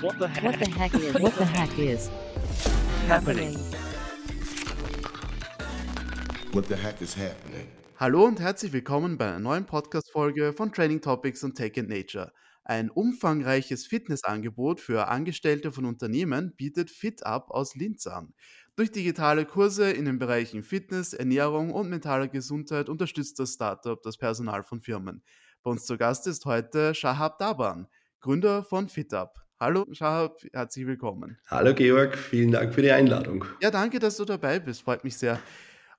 What the heck? What the heck is? What the heck is happening? What the heck is happening? Hallo und herzlich willkommen bei einer neuen Podcast-Folge von Training Topics und Tech and Nature. Ein umfangreiches Fitnessangebot für Angestellte von Unternehmen bietet FitUp aus Linz an. Durch digitale Kurse in den Bereichen Fitness, Ernährung und mentaler Gesundheit unterstützt das Startup das Personal von Firmen. Bei uns zu Gast ist heute Shahab Daban, Gründer von FitUp. Hallo Shahab, herzlich willkommen. Hallo Georg, vielen Dank für die Einladung. Ja, danke, dass du dabei bist, freut mich sehr.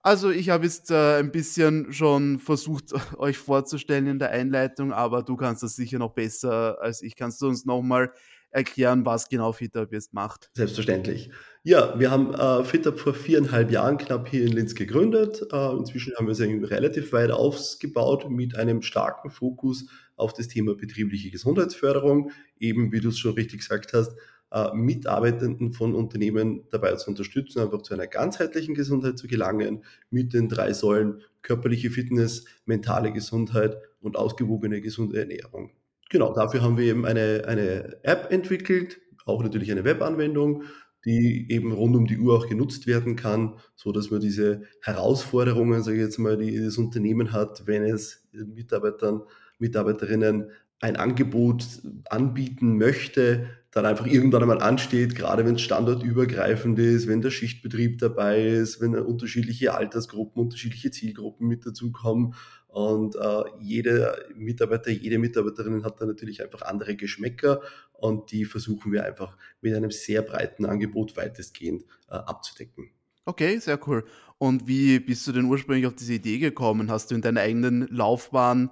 Also ich habe jetzt äh, ein bisschen schon versucht, euch vorzustellen in der Einleitung, aber du kannst das sicher noch besser als ich. Kannst du uns nochmal erklären, was genau FitUp jetzt macht? Selbstverständlich. Ja, wir haben äh, FitUp vor viereinhalb Jahren knapp hier in Linz gegründet. Äh, inzwischen haben wir es relativ weit ausgebaut mit einem starken Fokus auf das Thema betriebliche Gesundheitsförderung. Eben, wie du es schon richtig gesagt hast, äh, Mitarbeitenden von Unternehmen dabei zu unterstützen, einfach zu einer ganzheitlichen Gesundheit zu gelangen, mit den drei Säulen körperliche Fitness, mentale Gesundheit und ausgewogene gesunde Ernährung. Genau, dafür haben wir eben eine, eine App entwickelt, auch natürlich eine Webanwendung, die eben rund um die Uhr auch genutzt werden kann, so dass man diese Herausforderungen, sage ich jetzt mal, die das Unternehmen hat, wenn es Mitarbeitern, Mitarbeiterinnen ein Angebot anbieten möchte, dann einfach irgendwann einmal ansteht, gerade wenn es standortübergreifend ist, wenn der Schichtbetrieb dabei ist, wenn unterschiedliche Altersgruppen, unterschiedliche Zielgruppen mit dazukommen und äh, jeder Mitarbeiter, jede Mitarbeiterin hat da natürlich einfach andere Geschmäcker und die versuchen wir einfach mit einem sehr breiten Angebot weitestgehend äh, abzudecken. Okay, sehr cool. Und wie bist du denn ursprünglich auf diese Idee gekommen? Hast du in deiner eigenen Laufbahn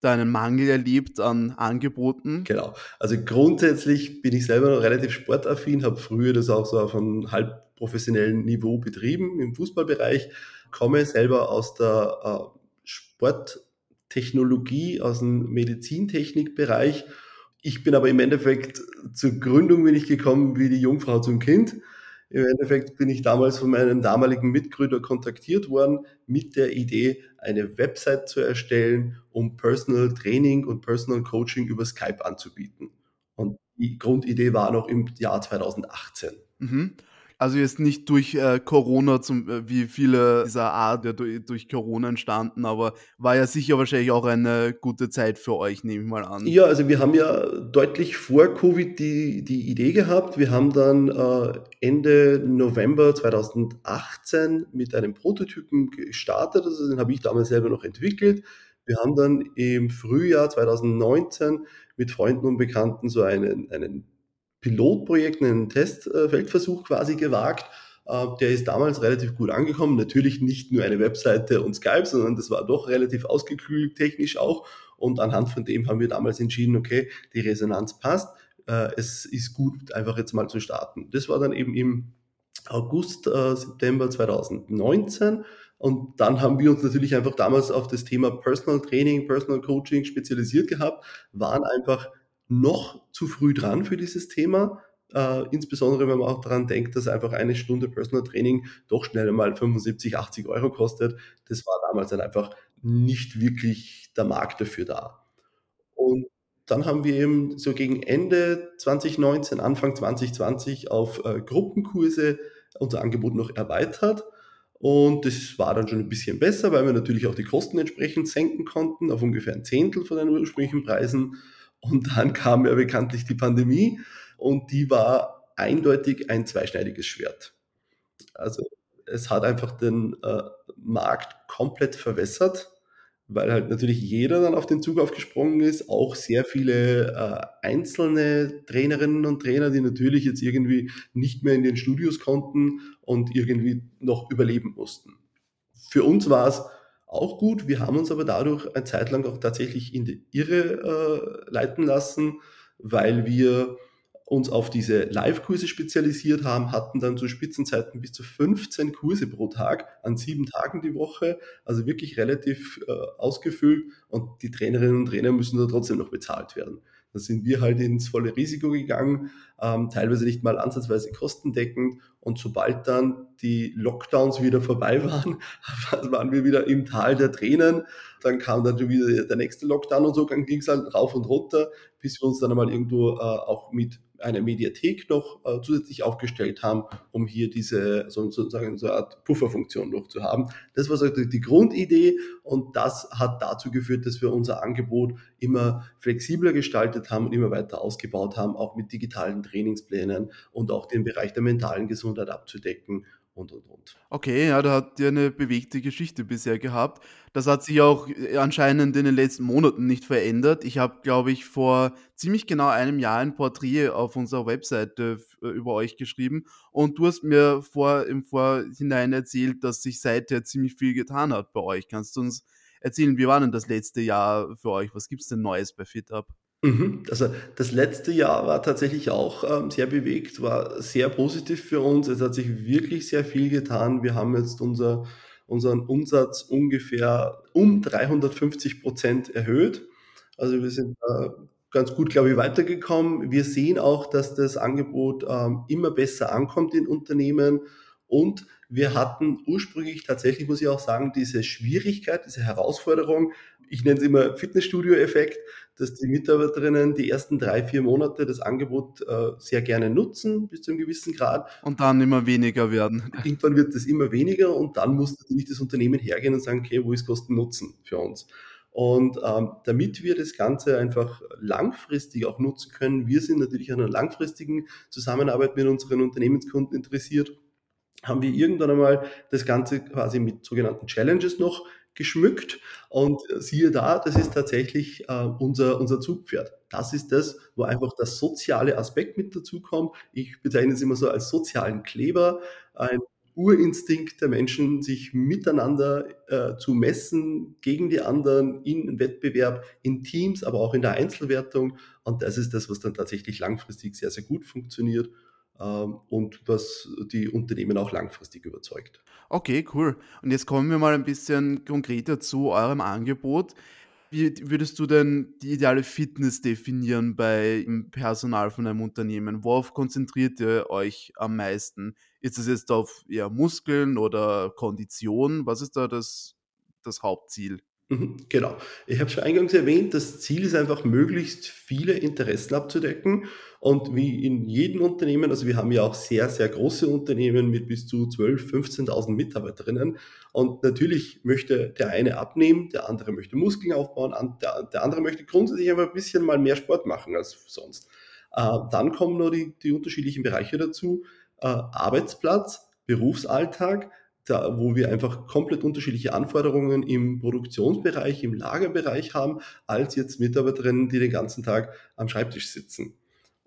da einen Mangel erlebt an Angeboten? Genau. Also grundsätzlich bin ich selber noch relativ sportaffin, habe früher das auch so auf einem halb professionellen Niveau betrieben im Fußballbereich, komme selber aus der äh, Sporttechnologie, aus dem Medizintechnikbereich. Ich bin aber im Endeffekt zur Gründung bin ich gekommen wie die Jungfrau zum Kind. Im Endeffekt bin ich damals von meinem damaligen Mitgründer kontaktiert worden mit der Idee, eine Website zu erstellen, um Personal Training und Personal Coaching über Skype anzubieten. Und die Grundidee war noch im Jahr 2018. Mhm. Also jetzt nicht durch äh, Corona, zum, äh, wie viele dieser Art ja, durch, durch, Corona entstanden, aber war ja sicher wahrscheinlich auch eine gute Zeit für euch, nehme ich mal an. Ja, also wir haben ja deutlich vor Covid die, die Idee gehabt. Wir haben dann äh, Ende November 2018 mit einem Prototypen gestartet. Also den habe ich damals selber noch entwickelt. Wir haben dann im Frühjahr 2019 mit Freunden und Bekannten so einen, einen Pilotprojekt, einen Testfeldversuch quasi gewagt. Äh, der ist damals relativ gut angekommen. Natürlich nicht nur eine Webseite und Skype, sondern das war doch relativ ausgekühlt, technisch auch. Und anhand von dem haben wir damals entschieden, okay, die Resonanz passt. Äh, es ist gut, einfach jetzt mal zu starten. Das war dann eben im August, äh, September 2019. Und dann haben wir uns natürlich einfach damals auf das Thema Personal Training, Personal Coaching spezialisiert gehabt, waren einfach noch zu früh dran für dieses Thema. Äh, insbesondere wenn man auch daran denkt, dass einfach eine Stunde Personal Training doch schnell mal 75, 80 Euro kostet. Das war damals dann einfach nicht wirklich der Markt dafür da. Und dann haben wir eben so gegen Ende 2019, Anfang 2020 auf äh, Gruppenkurse unser Angebot noch erweitert. Und das war dann schon ein bisschen besser, weil wir natürlich auch die Kosten entsprechend senken konnten auf ungefähr ein Zehntel von den ursprünglichen Preisen. Und dann kam ja bekanntlich die Pandemie und die war eindeutig ein zweischneidiges Schwert. Also es hat einfach den äh, Markt komplett verwässert, weil halt natürlich jeder dann auf den Zug aufgesprungen ist, auch sehr viele äh, einzelne Trainerinnen und Trainer, die natürlich jetzt irgendwie nicht mehr in den Studios konnten und irgendwie noch überleben mussten. Für uns war es auch gut. Wir haben uns aber dadurch eine Zeit lang auch tatsächlich in die Irre äh, leiten lassen, weil wir uns auf diese Live-Kurse spezialisiert haben, hatten dann zu Spitzenzeiten bis zu 15 Kurse pro Tag an sieben Tagen die Woche, also wirklich relativ äh, ausgefüllt und die Trainerinnen und Trainer müssen da trotzdem noch bezahlt werden. Da sind wir halt ins volle Risiko gegangen, ähm, teilweise nicht mal ansatzweise kostendeckend. Und sobald dann die Lockdowns wieder vorbei waren, waren wir wieder im Tal der Tränen. Dann kam dann wieder der nächste Lockdown und so, dann ging es halt rauf und runter, bis wir uns dann einmal irgendwo äh, auch mit eine Mediathek noch äh, zusätzlich aufgestellt haben, um hier diese so, sozusagen so eine Art Pufferfunktion noch zu haben. Das war so die Grundidee und das hat dazu geführt, dass wir unser Angebot immer flexibler gestaltet haben und immer weiter ausgebaut haben, auch mit digitalen Trainingsplänen und auch den Bereich der mentalen Gesundheit abzudecken und, und, und. Okay, ja, da habt ihr eine bewegte Geschichte bisher gehabt. Das hat sich auch äh, anscheinend in den letzten Monaten nicht verändert. Ich habe, glaube ich, vor ziemlich genau einem Jahr ein Porträt auf unserer Webseite f- äh, über euch geschrieben und du hast mir vor, im Vorhinein erzählt, dass sich seither ziemlich viel getan hat bei euch. Kannst du uns erzählen, wie war denn das letzte Jahr für euch? Was gibt's denn Neues bei FitUp? Mhm. Also das letzte Jahr war tatsächlich auch ähm, sehr bewegt, war sehr positiv für uns. Es hat sich wirklich sehr viel getan. Wir haben jetzt unser, unseren Umsatz ungefähr um 350 Prozent erhöht. Also wir sind äh, ganz gut, glaube ich, weitergekommen. Wir sehen auch, dass das Angebot ähm, immer besser ankommt in Unternehmen. Und wir hatten ursprünglich tatsächlich, muss ich auch sagen, diese Schwierigkeit, diese Herausforderung, ich nenne es immer Fitnessstudio-Effekt, dass die Mitarbeiterinnen die ersten drei, vier Monate das Angebot äh, sehr gerne nutzen, bis zu einem gewissen Grad. Und dann immer weniger werden. Irgendwann wird das immer weniger und dann muss natürlich das Unternehmen hergehen und sagen, okay, wo ist Kosten-Nutzen für uns? Und ähm, damit wir das Ganze einfach langfristig auch nutzen können, wir sind natürlich an einer langfristigen Zusammenarbeit mit unseren Unternehmenskunden interessiert, haben wir irgendwann einmal das Ganze quasi mit sogenannten Challenges noch geschmückt. Und äh, siehe da, das ist tatsächlich äh, unser, unser Zugpferd. Das ist das, wo einfach der soziale Aspekt mit dazu kommt. Ich bezeichne es immer so als sozialen Kleber, ein Urinstinkt der Menschen, sich miteinander äh, zu messen, gegen die anderen, in Wettbewerb, in Teams, aber auch in der Einzelwertung. Und das ist das, was dann tatsächlich langfristig sehr, sehr gut funktioniert und was die Unternehmen auch langfristig überzeugt. Okay, cool. Und jetzt kommen wir mal ein bisschen konkreter zu eurem Angebot. Wie würdest du denn die ideale Fitness definieren bei im Personal von einem Unternehmen? Worauf konzentriert ihr euch am meisten? Ist es jetzt auf eher Muskeln oder Kondition? Was ist da das, das Hauptziel? Mhm, genau. Ich habe schon eingangs erwähnt, das Ziel ist einfach, möglichst viele Interessen abzudecken. Und wie in jedem Unternehmen, also wir haben ja auch sehr, sehr große Unternehmen mit bis zu 12.000, 15.000 Mitarbeiterinnen. Und natürlich möchte der eine abnehmen, der andere möchte Muskeln aufbauen, der, der andere möchte grundsätzlich einfach ein bisschen mal mehr Sport machen als sonst. Äh, dann kommen noch die, die unterschiedlichen Bereiche dazu. Äh, Arbeitsplatz, Berufsalltag, da, wo wir einfach komplett unterschiedliche Anforderungen im Produktionsbereich, im Lagerbereich haben, als jetzt Mitarbeiterinnen, die den ganzen Tag am Schreibtisch sitzen.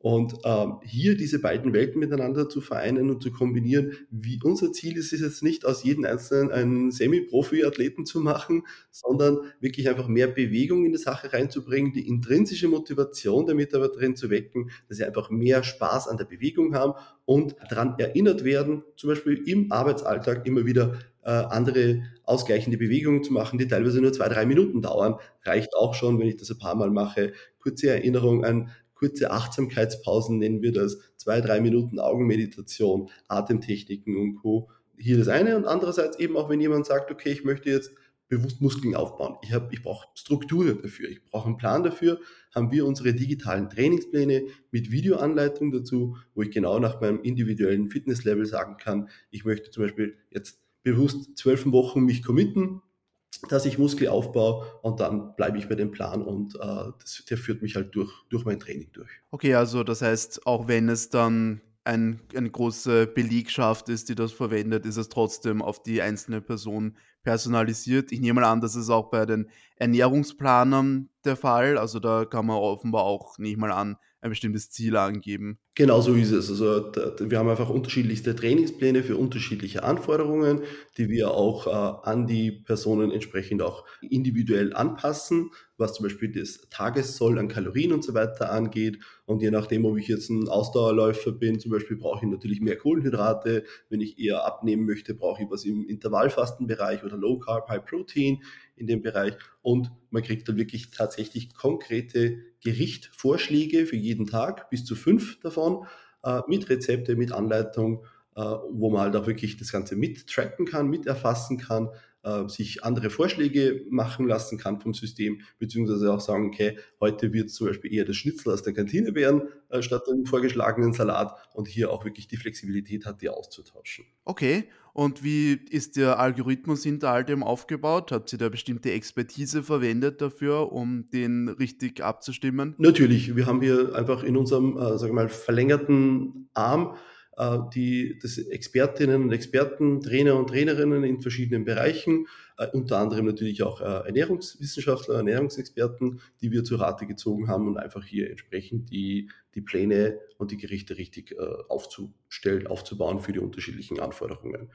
Und ähm, hier diese beiden Welten miteinander zu vereinen und zu kombinieren, wie unser Ziel ist es jetzt nicht, aus jedem Einzelnen einen Semi-Profi-Athleten zu machen, sondern wirklich einfach mehr Bewegung in die Sache reinzubringen, die intrinsische Motivation der Mitarbeiterin zu wecken, dass sie einfach mehr Spaß an der Bewegung haben und daran erinnert werden, zum Beispiel im Arbeitsalltag immer wieder äh, andere ausgleichende Bewegungen zu machen, die teilweise nur zwei, drei Minuten dauern. Reicht auch schon, wenn ich das ein paar Mal mache. Kurze Erinnerung an kurze Achtsamkeitspausen, nennen wir das, zwei, drei Minuten Augenmeditation, Atemtechniken und Co. Hier das eine. Und andererseits eben auch, wenn jemand sagt, okay, ich möchte jetzt bewusst Muskeln aufbauen. Ich, ich brauche Struktur dafür, ich brauche einen Plan dafür, haben wir unsere digitalen Trainingspläne mit Videoanleitung dazu, wo ich genau nach meinem individuellen Fitnesslevel sagen kann, ich möchte zum Beispiel jetzt bewusst zwölf Wochen mich committen, dass ich Muskel aufbaue und dann bleibe ich bei dem Plan und äh, das, der führt mich halt durch, durch mein Training durch. Okay, also das heißt, auch wenn es dann ein, eine große Belegschaft ist, die das verwendet, ist es trotzdem auf die einzelne Person personalisiert. Ich nehme mal an, das ist auch bei den Ernährungsplanern der Fall. Also da kann man offenbar auch, nehme ich mal an, ein bestimmtes Ziel angeben. Genau so ist es. Also wir haben einfach unterschiedlichste Trainingspläne für unterschiedliche Anforderungen, die wir auch äh, an die Personen entsprechend auch individuell anpassen, was zum Beispiel das Tagessoll an Kalorien und so weiter angeht. Und je nachdem, ob ich jetzt ein Ausdauerläufer bin, zum Beispiel brauche ich natürlich mehr Kohlenhydrate. Wenn ich eher abnehmen möchte, brauche ich was im Intervallfastenbereich oder Low Carb, High Protein in dem Bereich. Und man kriegt dann wirklich tatsächlich konkrete Gerichtvorschläge für jeden Tag, bis zu fünf davon, äh, mit Rezepte, mit Anleitung, äh, wo man halt auch wirklich das Ganze mittracken kann, miterfassen kann. Äh, sich andere Vorschläge machen lassen kann vom System, beziehungsweise auch sagen, okay, heute wird zum Beispiel eher das Schnitzel aus der Kantine werden, äh, statt dem vorgeschlagenen Salat und hier auch wirklich die Flexibilität hat, die auszutauschen. Okay, und wie ist der Algorithmus hinter all dem aufgebaut? Habt ihr da bestimmte Expertise verwendet dafür, um den richtig abzustimmen? Natürlich, wir haben hier einfach in unserem, äh, sage ich mal, verlängerten Arm die das Expertinnen und Experten, Trainer und Trainerinnen in verschiedenen Bereichen, äh, unter anderem natürlich auch äh, Ernährungswissenschaftler, Ernährungsexperten, die wir zur Rate gezogen haben und einfach hier entsprechend die, die Pläne und die Gerichte richtig äh, aufzustellen, aufzubauen für die unterschiedlichen Anforderungen.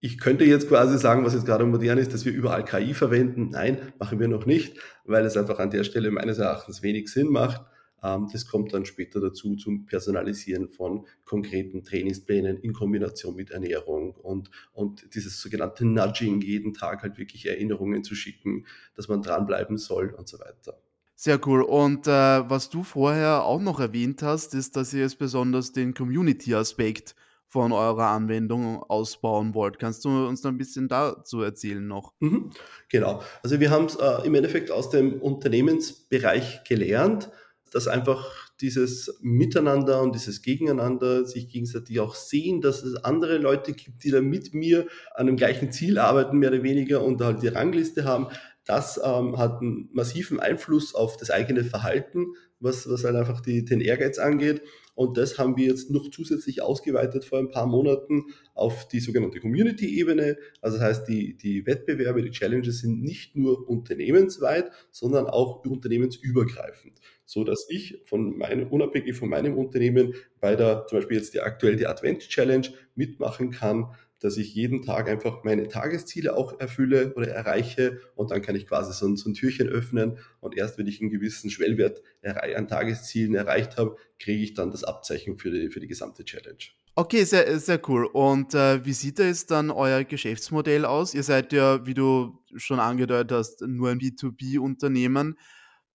Ich könnte jetzt quasi sagen, was jetzt gerade modern ist, dass wir überall KI verwenden. Nein, machen wir noch nicht, weil es einfach an der Stelle meines Erachtens wenig Sinn macht. Ähm, das kommt dann später dazu zum Personalisieren von konkreten Trainingsplänen in Kombination mit Ernährung und, und dieses sogenannte Nudging, jeden Tag halt wirklich Erinnerungen zu schicken, dass man dranbleiben soll und so weiter. Sehr cool. Und äh, was du vorher auch noch erwähnt hast, ist, dass ihr jetzt besonders den Community-Aspekt von eurer Anwendung ausbauen wollt. Kannst du uns da ein bisschen dazu erzählen noch? Mhm, genau. Also wir haben es äh, im Endeffekt aus dem Unternehmensbereich gelernt dass einfach dieses Miteinander und dieses Gegeneinander sich gegenseitig auch sehen, dass es andere Leute gibt, die da mit mir an dem gleichen Ziel arbeiten, mehr oder weniger, und halt die Rangliste haben, das ähm, hat einen massiven Einfluss auf das eigene Verhalten, was, was halt einfach die, den Ehrgeiz angeht. Und das haben wir jetzt noch zusätzlich ausgeweitet vor ein paar Monaten auf die sogenannte Community-Ebene. Also das heißt, die, die Wettbewerbe, die Challenges sind nicht nur unternehmensweit, sondern auch unternehmensübergreifend. So dass ich von meinem, unabhängig von meinem Unternehmen bei der, zum Beispiel jetzt die aktuell die Advent Challenge mitmachen kann, dass ich jeden Tag einfach meine Tagesziele auch erfülle oder erreiche und dann kann ich quasi so ein, so ein Türchen öffnen und erst wenn ich einen gewissen Schwellwert an Tageszielen erreicht habe, kriege ich dann das Abzeichen für die, für die gesamte Challenge. Okay, sehr, sehr cool. Und äh, wie sieht da jetzt dann euer Geschäftsmodell aus? Ihr seid ja, wie du schon angedeutet hast, nur ein B2B-Unternehmen.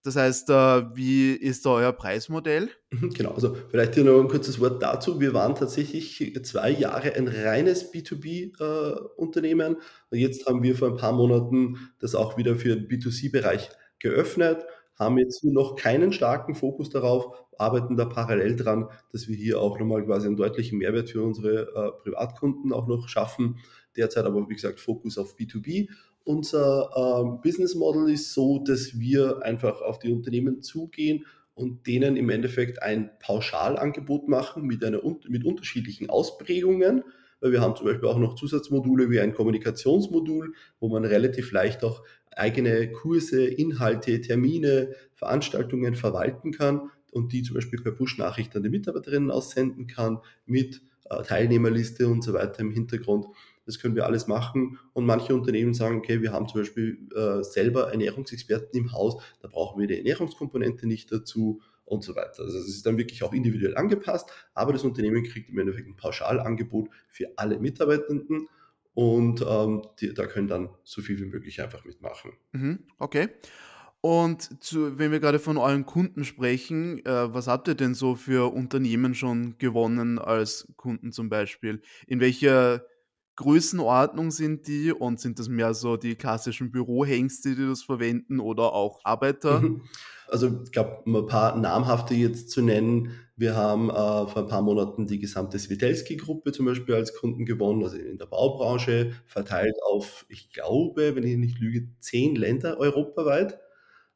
Das heißt, äh, wie ist da euer Preismodell? Mhm, genau, also vielleicht hier noch ein kurzes Wort dazu. Wir waren tatsächlich zwei Jahre ein reines B2B-Unternehmen. Äh, jetzt haben wir vor ein paar Monaten das auch wieder für den B2C-Bereich geöffnet, haben jetzt noch keinen starken Fokus darauf, arbeiten da parallel dran, dass wir hier auch nochmal quasi einen deutlichen Mehrwert für unsere äh, Privatkunden auch noch schaffen. Derzeit aber, wie gesagt, Fokus auf B2B unser ähm, Business Model ist so, dass wir einfach auf die Unternehmen zugehen und denen im Endeffekt ein Pauschalangebot machen mit, einer, mit unterschiedlichen Ausprägungen. Weil wir haben zum Beispiel auch noch Zusatzmodule wie ein Kommunikationsmodul, wo man relativ leicht auch eigene Kurse, Inhalte, Termine, Veranstaltungen verwalten kann und die zum Beispiel per Push-Nachricht an die Mitarbeiterinnen aussenden kann mit äh, Teilnehmerliste und so weiter im Hintergrund. Das können wir alles machen. Und manche Unternehmen sagen, okay, wir haben zum Beispiel äh, selber Ernährungsexperten im Haus, da brauchen wir die Ernährungskomponente nicht dazu und so weiter. Also es ist dann wirklich auch individuell angepasst, aber das Unternehmen kriegt im Endeffekt ein Pauschalangebot für alle Mitarbeitenden und ähm, die, da können dann so viel wie möglich einfach mitmachen. Mhm, okay. Und zu, wenn wir gerade von euren Kunden sprechen, äh, was habt ihr denn so für Unternehmen schon gewonnen als Kunden zum Beispiel? In welcher Größenordnung sind die und sind das mehr so die klassischen Bürohengste, die das verwenden oder auch Arbeiter? Mhm. Also ich glaube, um ein paar namhafte jetzt zu nennen, wir haben äh, vor ein paar Monaten die gesamte Svitelski-Gruppe zum Beispiel als Kunden gewonnen, also in der Baubranche, verteilt auf, ich glaube, wenn ich nicht lüge, zehn Länder europaweit.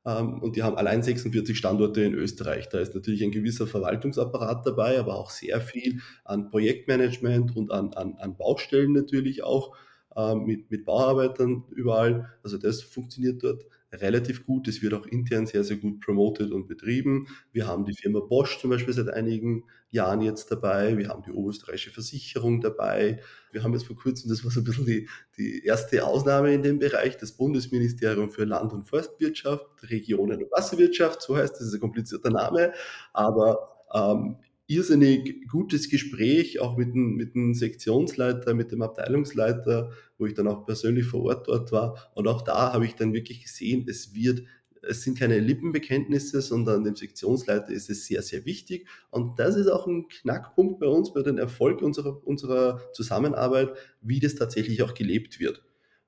Ähm, und die haben allein 46 Standorte in Österreich. Da ist natürlich ein gewisser Verwaltungsapparat dabei, aber auch sehr viel an Projektmanagement und an, an, an Baustellen natürlich auch ähm, mit, mit Bauarbeitern überall. Also das funktioniert dort relativ gut. Es wird auch intern sehr, sehr gut promoted und betrieben. Wir haben die Firma Bosch zum Beispiel seit einigen Jahren jetzt dabei. Wir haben die Oberösterreichische Versicherung dabei. Wir haben jetzt vor kurzem, das war so ein bisschen die, die erste Ausnahme in dem Bereich, das Bundesministerium für Land- und Forstwirtschaft, Regionen- und Wasserwirtschaft, so heißt das, ist ein komplizierter Name, aber ähm, irrsinnig gutes Gespräch, auch mit dem, mit dem Sektionsleiter, mit dem Abteilungsleiter, wo ich dann auch persönlich vor Ort dort war. Und auch da habe ich dann wirklich gesehen, es wird es sind keine Lippenbekenntnisse, sondern dem Sektionsleiter ist es sehr, sehr wichtig. Und das ist auch ein Knackpunkt bei uns, bei dem Erfolg unserer, unserer Zusammenarbeit, wie das tatsächlich auch gelebt wird.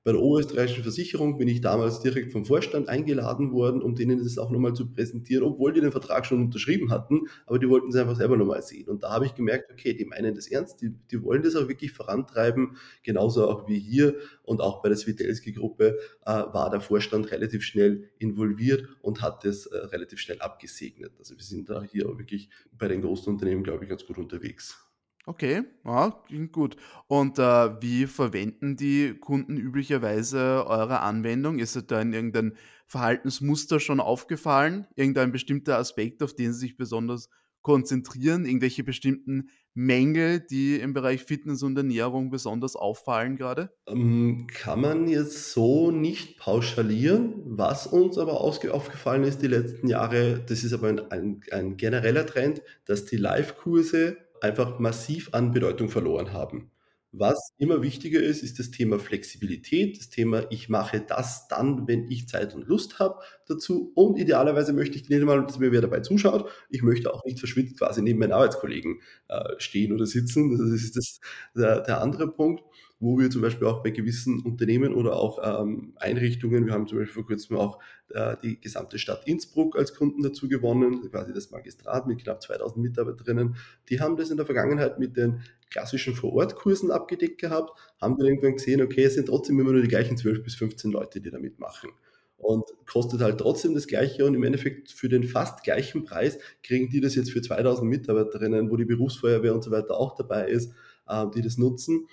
Bei der Oberösterreichischen Versicherung bin ich damals direkt vom Vorstand eingeladen worden, um denen das auch noch mal zu präsentieren, obwohl die den Vertrag schon unterschrieben hatten, aber die wollten es einfach selber noch mal sehen. Und da habe ich gemerkt, okay, die meinen das ernst, die die wollen das auch wirklich vorantreiben, genauso auch wie hier und auch bei der Switelski-Gruppe, äh, war der Vorstand relativ schnell involviert und hat das, äh, relativ schnell abgesegnet. Also, wir sind da hier auch wirklich bei den großen Unternehmen, glaube ich, ganz gut unterwegs. Okay, ja, klingt gut. Und, äh, wie verwenden die Kunden üblicherweise eure Anwendung? Ist da in irgendein Verhaltensmuster schon aufgefallen? Irgendein bestimmter Aspekt, auf den sie sich besonders konzentrieren? Irgendwelche bestimmten Mängel, die im Bereich Fitness und Ernährung besonders auffallen grade? Ähm, kann man jetzt so nicht pauschalieren. Was uns aber aufgefallen ist die letzten Jahre, das ist aber ein ein ein genereller Trend, dass die Livekurse einfach massiv an Bedeutung verloren haben. Was immer wichtiger ist, ist das Thema Flexibilität, das Thema: „Ich mache das dann, wenn ich Zeit und Lust habe dazu.“ Und idealerweise möchte ich nicht einmal, dass mir wer dabei zuschaut. Ich möchte auch nicht verschwitzt quasi neben meinen Arbeitskollegen, äh, stehen oder sitzen. Das ist das der der andere Punkt, wo wir zum Beispiel auch bei gewissen Unternehmen oder auch, ähm, Einrichtungen wir haben zum Beispiel vor Kurzem auch, äh, die gesamte Stadt Innsbruck als Kunden dazu gewonnen, quasi das Magistrat mit knapp 2.000 Mitarbeiterinnen. Die haben das in der Vergangenheit mit den klassischen Vor-Ort-Kursen abgedeckt gehabt, haben dann irgendwann gesehen, okay, es sind trotzdem immer nur die gleichen 12 bis 15 Leute, die da mitmachen. Und kostet halt trotzdem das Gleiche und im Endeffekt für den fast gleichen Preis kriegen die das jetzt für 2.000 Mitarbeiterinnen, wo die Berufsfeuerwehr und so weiter auch dabei ist, äh, die das nutzen.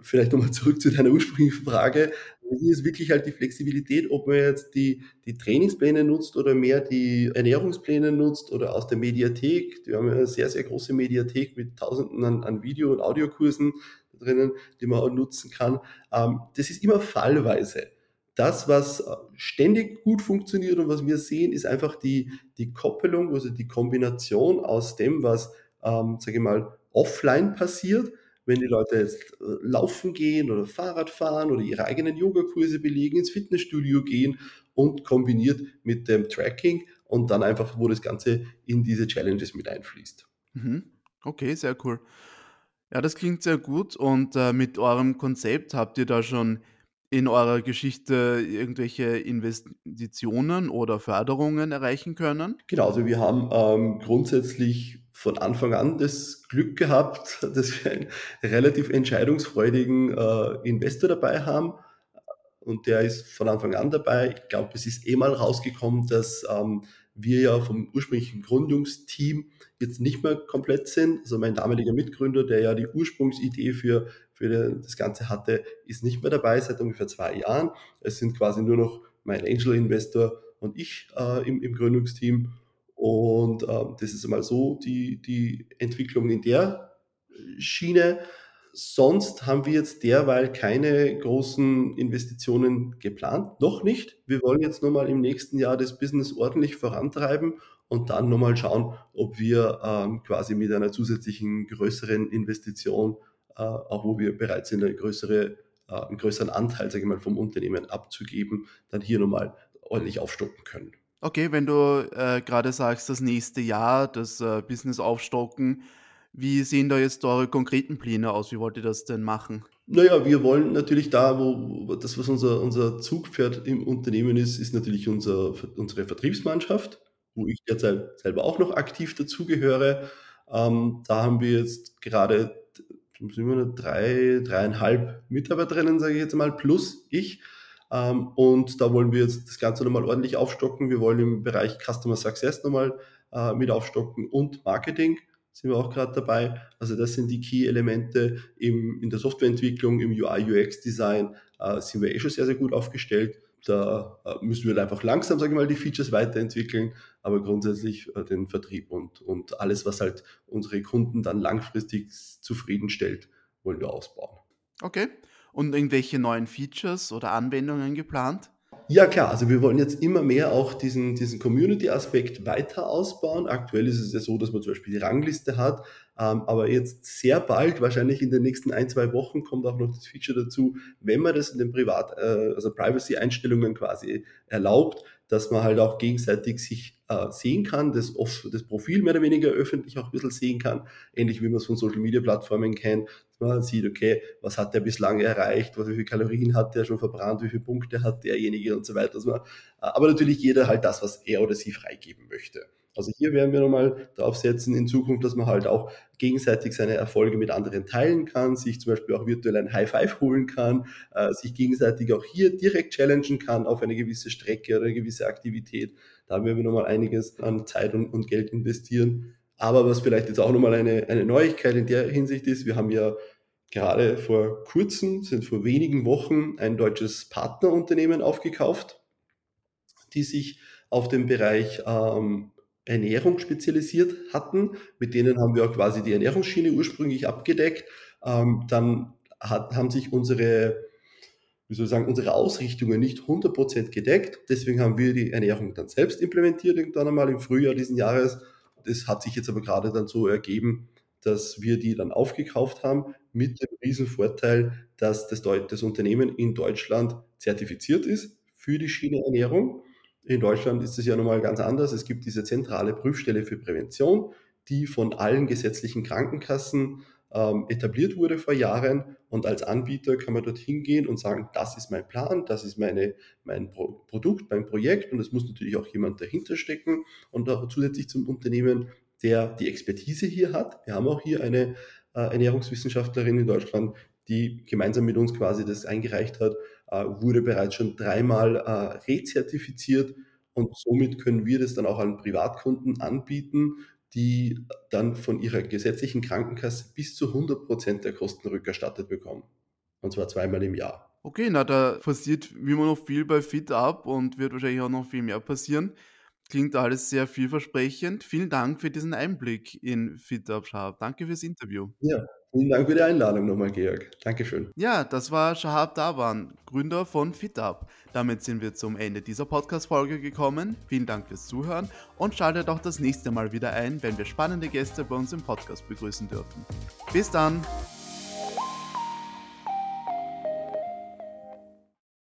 Vielleicht noch mal zurück zu deiner ursprünglichen Frage. Hier ist wirklich halt die Flexibilität, ob man jetzt die die Trainingspläne nutzt oder mehr die Ernährungspläne nutzt oder aus der Mediathek. Wir haben ja 'ne sehr, sehr große Mediathek mit Tausenden an an Video und Audiokursen drinnen, die man auch nutzen kann. Ähm, das ist immer fallweise. Das, was, äh, ständig gut funktioniert und was wir sehen, ist einfach die die Koppelung, also die Kombination aus dem, was, ähm, sage ich mal, offline passiert, wenn die Leute jetzt, äh, laufen gehen oder Fahrrad fahren oder ihre eigenen Yogakurse belegen, ins Fitnessstudio gehen und kombiniert mit dem Tracking und dann einfach, wo das Ganze in diese Challenges mit einfließt. Mhm. Okay, sehr cool. Ja, das klingt sehr gut und, äh, mit eurem Konzept habt ihr da schon in eurer Geschichte irgendwelche Investitionen oder Förderungen erreichen können? Genau, also wir haben, ähm, grundsätzlich von Anfang an das Glück gehabt, dass wir einen relativ entscheidungsfreudigen, äh, Investor dabei haben. Und der ist von Anfang an dabei. Ich glaube, es ist eh mal rausgekommen, dass, ähm, wir ja vom ursprünglichen Gründungsteam jetzt nicht mehr komplett sind. Also, mein damaliger Mitgründer, der ja die Ursprungsidee für für das Ganze hatte, ist nicht mehr dabei seit ungefähr 2 Jahren. Es sind quasi nur noch mein Angel Investor und ich, äh, im im Gründungsteam. Und, ähm, das ist einmal so die die Entwicklung in der Schiene. Sonst haben wir jetzt derweil keine großen Investitionen geplant, noch nicht. Wir wollen jetzt noch mal im nächsten Jahr das Business ordentlich vorantreiben und dann noch mal schauen, ob wir, ähm, quasi mit einer zusätzlichen größeren Investition, äh, auch wo wir bereit sind, eine größere äh, 'n größeren Anteil, sage ich mal, vom Unternehmen abzugeben, dann hier noch mal ordentlich aufstocken können. Okay, wenn du, äh, grade sagst, das nächste Jahr, das, äh, Business aufstocken, wie sehen da jetzt eure konkreten Pläne aus? Wie wollt ihr das denn machen? Na ja, wir wollen natürlich da, wo das, was unser unser Zugpferd im Unternehmen ist, ist natürlich unser unsere Vertriebsmannschaft, wo ich derzeit selber auch noch aktiv dazugehöre. Ähm, da haben wir jetzt gerade sind wir 3, 3,5 Mitarbeiterinnen, sage ich jetzt mal, plus ich. Ähm, und da wollen wir jetzt das Ganze noch mal ordentlich aufstocken. Wir wollen im Bereich Customer Success noch mal, äh, mit aufstocken und Marketing sind wir auch grad dabei. Also, das sind die Key-Elemente in der Softwareentwicklung, im UI/UX-Design, äh, sind wir eh schon sehr, sehr gut aufgestellt. Da, äh, müssen wir einfach langsam, sage ich mal, die Features weiterentwickeln, aber grundsätzlich, äh, den Vertrieb und und alles, was halt unsere Kunden dann langfristig zufriedenstellt, wollen wir ausbauen. Okay. Und irgendwelche neuen Features oder Anwendungen geplant? Ja klar, also wir wollen jetzt immer mehr auch diesen diesen Community-Aspekt weiter ausbauen. Aktuell ist es ja so, dass man zum Beispiel die Rangliste hat, ähm, aber jetzt sehr bald, wahrscheinlich in den nächsten 1, 2 Wochen, kommt auch noch das Feature dazu, wenn man das in den Privat äh, also Privacy-Einstellungen quasi erlaubt, dass man halt auch gegenseitig sich, äh, sehen kann, das das Profil mehr oder weniger öffentlich auch bisschen sehen kann, ähnlich wie man's von Social-Media-Plattformen kennt, dass Man sieht, okay, was hat der bislang erreicht, wie viele Kalorien hat der schon verbrannt, wie viele Punkte hat derjenige und so weiter. Also aber natürlich jeder halt das, was er oder sie freigeben möchte. Also hier werden wir nochmal drauf setzen in Zukunft, dass man halt auch gegenseitig seine Erfolge mit anderen teilen kann, sich zum Beispiel auch virtuell ein High Five holen kann, äh, sich gegenseitig auch hier direkt challengen kann auf eine gewisse Strecke oder eine gewisse Aktivität. Da werden wir nochmal einiges an Zeit und, und Geld investieren. Aber was vielleicht jetzt auch nochmal eine, eine Neuigkeit in der Hinsicht ist, wir haben ja gerade vor kurzem, sind vor wenigen Wochen ein deutsches Partnerunternehmen aufgekauft, die sich auf dem Bereich ähm, Ernährung spezialisiert hatten. Mit denen haben wir auch quasi die Ernährungsschiene ursprünglich abgedeckt. Ähm, dann hat, haben sich unsere, wie soll ich sagen, unsere Ausrichtungen nicht 100% gedeckt. Deswegen haben wir die Ernährung dann selbst implementiert, irgendwann einmal im Frühjahr diesen Jahres. Das hat sich jetzt aber gerade dann so ergeben, dass wir die dann aufgekauft haben mit dem riesen Vorteil, dass das, das Unternehmen in Deutschland zertifiziert ist für die Schiene Ernährung. In Deutschland ist es ja nochmal ganz anders. Es gibt diese zentrale Prüfstelle für Prävention, die von allen gesetzlichen Krankenkassen ähm, etabliert wurde vor Jahren. Und als Anbieter kann man dorthin gehen und sagen, das ist mein Plan, das ist meine, mein Pro Produkt, mein Projekt. Und es muss natürlich auch jemand dahinter stecken und auch zusätzlich zum Unternehmen, der die Expertise hier hat. Wir haben auch hier eine äh, Ernährungswissenschaftlerin in Deutschland, die gemeinsam mit uns quasi das eingereicht hat, wurde bereits schon dreimal äh, rezertifiziert und somit können wir das dann auch an Privatkunden anbieten, die dann von ihrer gesetzlichen Krankenkasse bis zu 100 Prozent der Kosten rückerstattet bekommen. Und zwar zweimal im Jahr. Okay, na, da passiert wie immer noch viel bei FitUp und wird wahrscheinlich auch noch viel mehr passieren. Klingt alles sehr vielversprechend. Vielen Dank für diesen Einblick in FitUp Sharp. Danke fürs Interview. Ja, Vielen Dank für die Einladung nochmal, Georg. Dankeschön. Ja, das war Shahab Dawan, Gründer von FitUp. Damit sind wir zum Ende dieser Podcast-Folge gekommen. Vielen Dank fürs Zuhören und schaltet auch das nächste Mal wieder ein, wenn wir spannende Gäste bei uns im Podcast begrüßen dürfen. Bis dann!